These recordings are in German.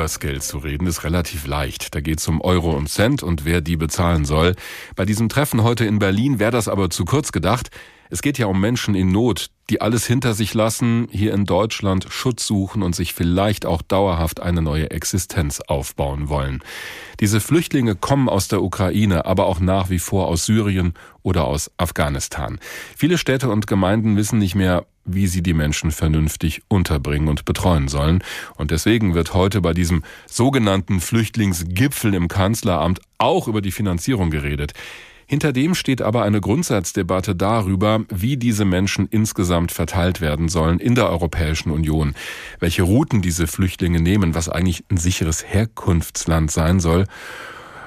übers Geld zu reden, ist relativ leicht. Da geht es um Euro und Cent und wer die bezahlen soll. Bei diesem Treffen heute in Berlin wäre das aber zu kurz gedacht. Es geht ja um Menschen in Not, die alles hinter sich lassen, hier in Deutschland Schutz suchen und sich vielleicht auch dauerhaft eine neue Existenz aufbauen wollen. Diese Flüchtlinge kommen aus der Ukraine, aber auch nach wie vor aus Syrien oder aus Afghanistan. Viele Städte und Gemeinden wissen nicht mehr, wie sie die Menschen vernünftig unterbringen und betreuen sollen. Und deswegen wird heute bei diesem sogenannten Flüchtlingsgipfel im Kanzleramt auch über die Finanzierung geredet. Hinter dem steht aber eine Grundsatzdebatte darüber, wie diese Menschen insgesamt verteilt werden sollen in der Europäischen Union, welche Routen diese Flüchtlinge nehmen, was eigentlich ein sicheres Herkunftsland sein soll.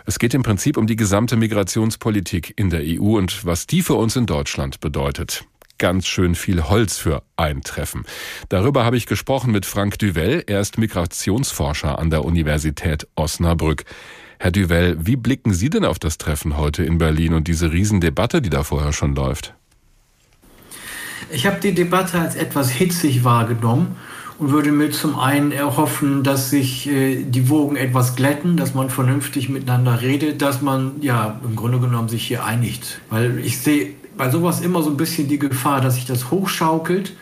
Es geht im Prinzip um die gesamte Migrationspolitik in der EU und was die für uns in Deutschland bedeutet ganz schön viel Holz für eintreffen. Darüber habe ich gesprochen mit Frank Duvel. Er ist Migrationsforscher an der Universität Osnabrück. Herr Duvel, wie blicken Sie denn auf das Treffen heute in Berlin und diese Riesendebatte, die da vorher schon läuft? Ich habe die Debatte als etwas hitzig wahrgenommen und würde mir zum einen erhoffen, dass sich äh, die Wogen etwas glätten, dass man vernünftig miteinander redet, dass man ja im Grunde genommen sich hier einigt. Weil ich sehe bei sowas immer so ein bisschen die Gefahr, dass sich das hochschaukelt,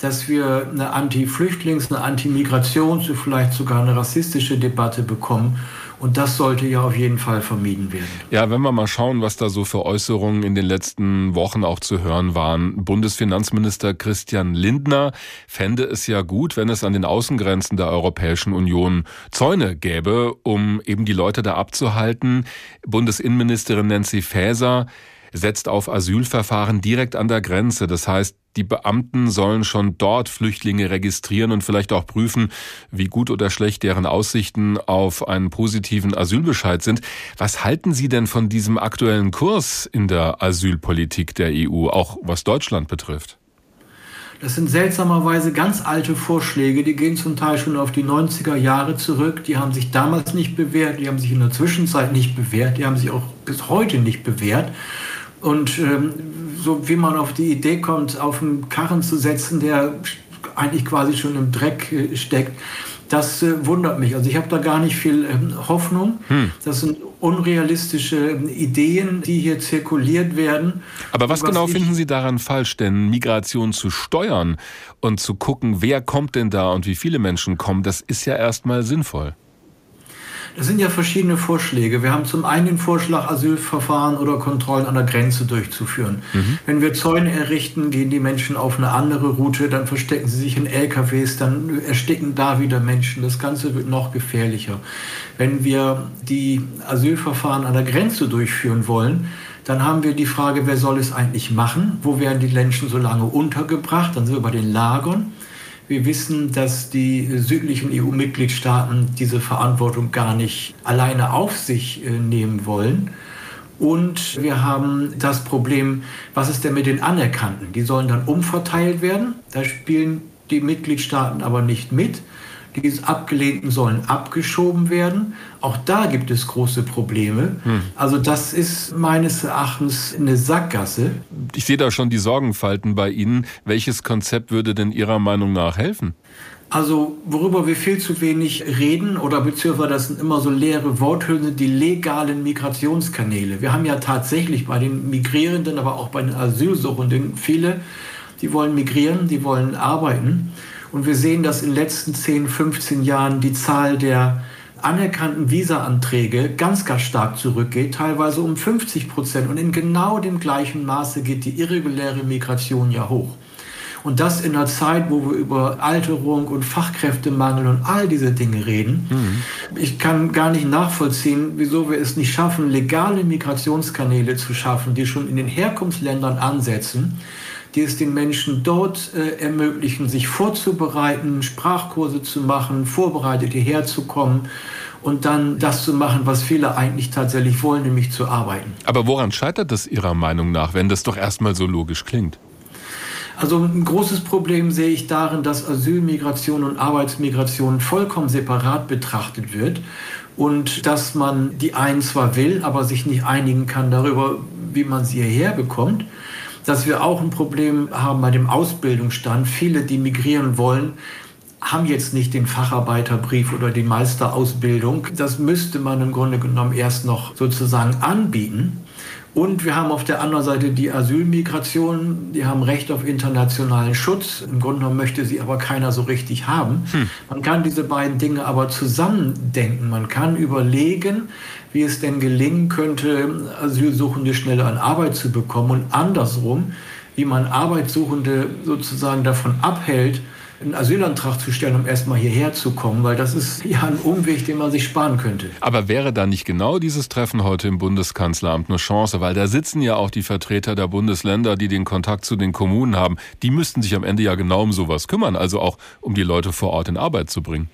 dass wir eine Anti-Flüchtlings-, eine Anti-Migrations-, vielleicht sogar eine rassistische Debatte bekommen. Und das sollte ja auf jeden Fall vermieden werden. Ja, wenn wir mal schauen, was da so für Äußerungen in den letzten Wochen auch zu hören waren. Bundesfinanzminister Christian Lindner fände es ja gut, wenn es an den Außengrenzen der Europäischen Union Zäune gäbe, um eben die Leute da abzuhalten. Bundesinnenministerin Nancy Faeser setzt auf Asylverfahren direkt an der Grenze. Das heißt, die Beamten sollen schon dort Flüchtlinge registrieren und vielleicht auch prüfen, wie gut oder schlecht deren Aussichten auf einen positiven Asylbescheid sind. Was halten Sie denn von diesem aktuellen Kurs in der Asylpolitik der EU, auch was Deutschland betrifft? Das sind seltsamerweise ganz alte Vorschläge, die gehen zum Teil schon auf die 90er Jahre zurück. Die haben sich damals nicht bewährt, die haben sich in der Zwischenzeit nicht bewährt, die haben sich auch bis heute nicht bewährt. Und ähm, so wie man auf die Idee kommt, auf einen Karren zu setzen, der eigentlich quasi schon im Dreck äh, steckt, das äh, wundert mich. Also ich habe da gar nicht viel ähm, Hoffnung. Hm. Das sind unrealistische ähm, Ideen, die hier zirkuliert werden. Aber was, was genau finden Sie daran falsch? Denn Migration zu steuern und zu gucken, wer kommt denn da und wie viele Menschen kommen, das ist ja erstmal sinnvoll. Das sind ja verschiedene Vorschläge. Wir haben zum einen den Vorschlag, Asylverfahren oder Kontrollen an der Grenze durchzuführen. Mhm. Wenn wir Zäune errichten, gehen die Menschen auf eine andere Route, dann verstecken sie sich in LKWs, dann ersticken da wieder Menschen. Das Ganze wird noch gefährlicher. Wenn wir die Asylverfahren an der Grenze durchführen wollen, dann haben wir die Frage, wer soll es eigentlich machen? Wo werden die Menschen so lange untergebracht? Dann sind wir bei den Lagern. Wir wissen, dass die südlichen EU-Mitgliedstaaten diese Verantwortung gar nicht alleine auf sich äh, nehmen wollen. Und wir haben das Problem, was ist denn mit den Anerkannten? Die sollen dann umverteilt werden. Da spielen die Mitgliedstaaten aber nicht mit. Die Abgelehnten sollen abgeschoben werden. Auch da gibt es große Probleme. Hm. Also das ist meines Erachtens eine Sackgasse. Ich sehe da schon die Sorgenfalten bei Ihnen. Welches Konzept würde denn Ihrer Meinung nach helfen? Also worüber wir viel zu wenig reden oder beziehungsweise das sind immer so leere Worthülsen, die legalen Migrationskanäle. Wir haben ja tatsächlich bei den Migrierenden, aber auch bei den Asylsuchenden viele, die wollen migrieren, die wollen arbeiten. Und wir sehen, dass in den letzten 10, 15 Jahren die Zahl der anerkannten Visa-Anträge ganz, ganz stark zurückgeht, teilweise um 50 Prozent. Und in genau dem gleichen Maße geht die irreguläre Migration ja hoch. Und das in einer Zeit, wo wir über Alterung und Fachkräftemangel und all diese Dinge reden. Mhm. Ich kann gar nicht nachvollziehen, wieso wir es nicht schaffen, legale Migrationskanäle zu schaffen, die schon in den Herkunftsländern ansetzen die es den Menschen dort äh, ermöglichen, sich vorzubereiten, Sprachkurse zu machen, vorbereitet hierher zu kommen und dann das zu machen, was viele eigentlich tatsächlich wollen, nämlich zu arbeiten. Aber woran scheitert das Ihrer Meinung nach, wenn das doch erstmal so logisch klingt? Also ein großes Problem sehe ich darin, dass Asylmigration und Arbeitsmigration vollkommen separat betrachtet wird und dass man die einen zwar will, aber sich nicht einigen kann darüber, wie man sie hierher bekommt dass wir auch ein Problem haben bei dem Ausbildungsstand. Viele, die migrieren wollen, haben jetzt nicht den Facharbeiterbrief oder die Meisterausbildung. Das müsste man im Grunde genommen erst noch sozusagen anbieten. Und wir haben auf der anderen Seite die Asylmigration. Die haben Recht auf internationalen Schutz. Im Grunde genommen möchte sie aber keiner so richtig haben. Hm. Man kann diese beiden Dinge aber zusammendenken. Man kann überlegen, wie es denn gelingen könnte, Asylsuchende schneller an Arbeit zu bekommen und andersrum, wie man Arbeitssuchende sozusagen davon abhält, einen Asylantrag zu stellen, um erstmal hierher zu kommen, weil das ist ja ein Umweg, den man sich sparen könnte. Aber wäre da nicht genau dieses Treffen heute im Bundeskanzleramt eine Chance? Weil da sitzen ja auch die Vertreter der Bundesländer, die den Kontakt zu den Kommunen haben. Die müssten sich am Ende ja genau um sowas kümmern, also auch um die Leute vor Ort in Arbeit zu bringen.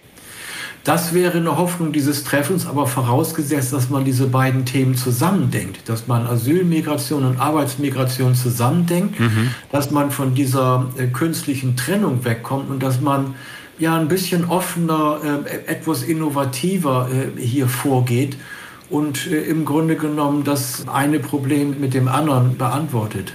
Das wäre eine Hoffnung dieses Treffens, aber vorausgesetzt, dass man diese beiden Themen zusammendenkt, dass man Asylmigration und Arbeitsmigration zusammendenkt, mhm. dass man von dieser äh, künstlichen Trennung wegkommt und dass man ja ein bisschen offener, äh, etwas innovativer äh, hier vorgeht und äh, im Grunde genommen das eine Problem mit dem anderen beantwortet.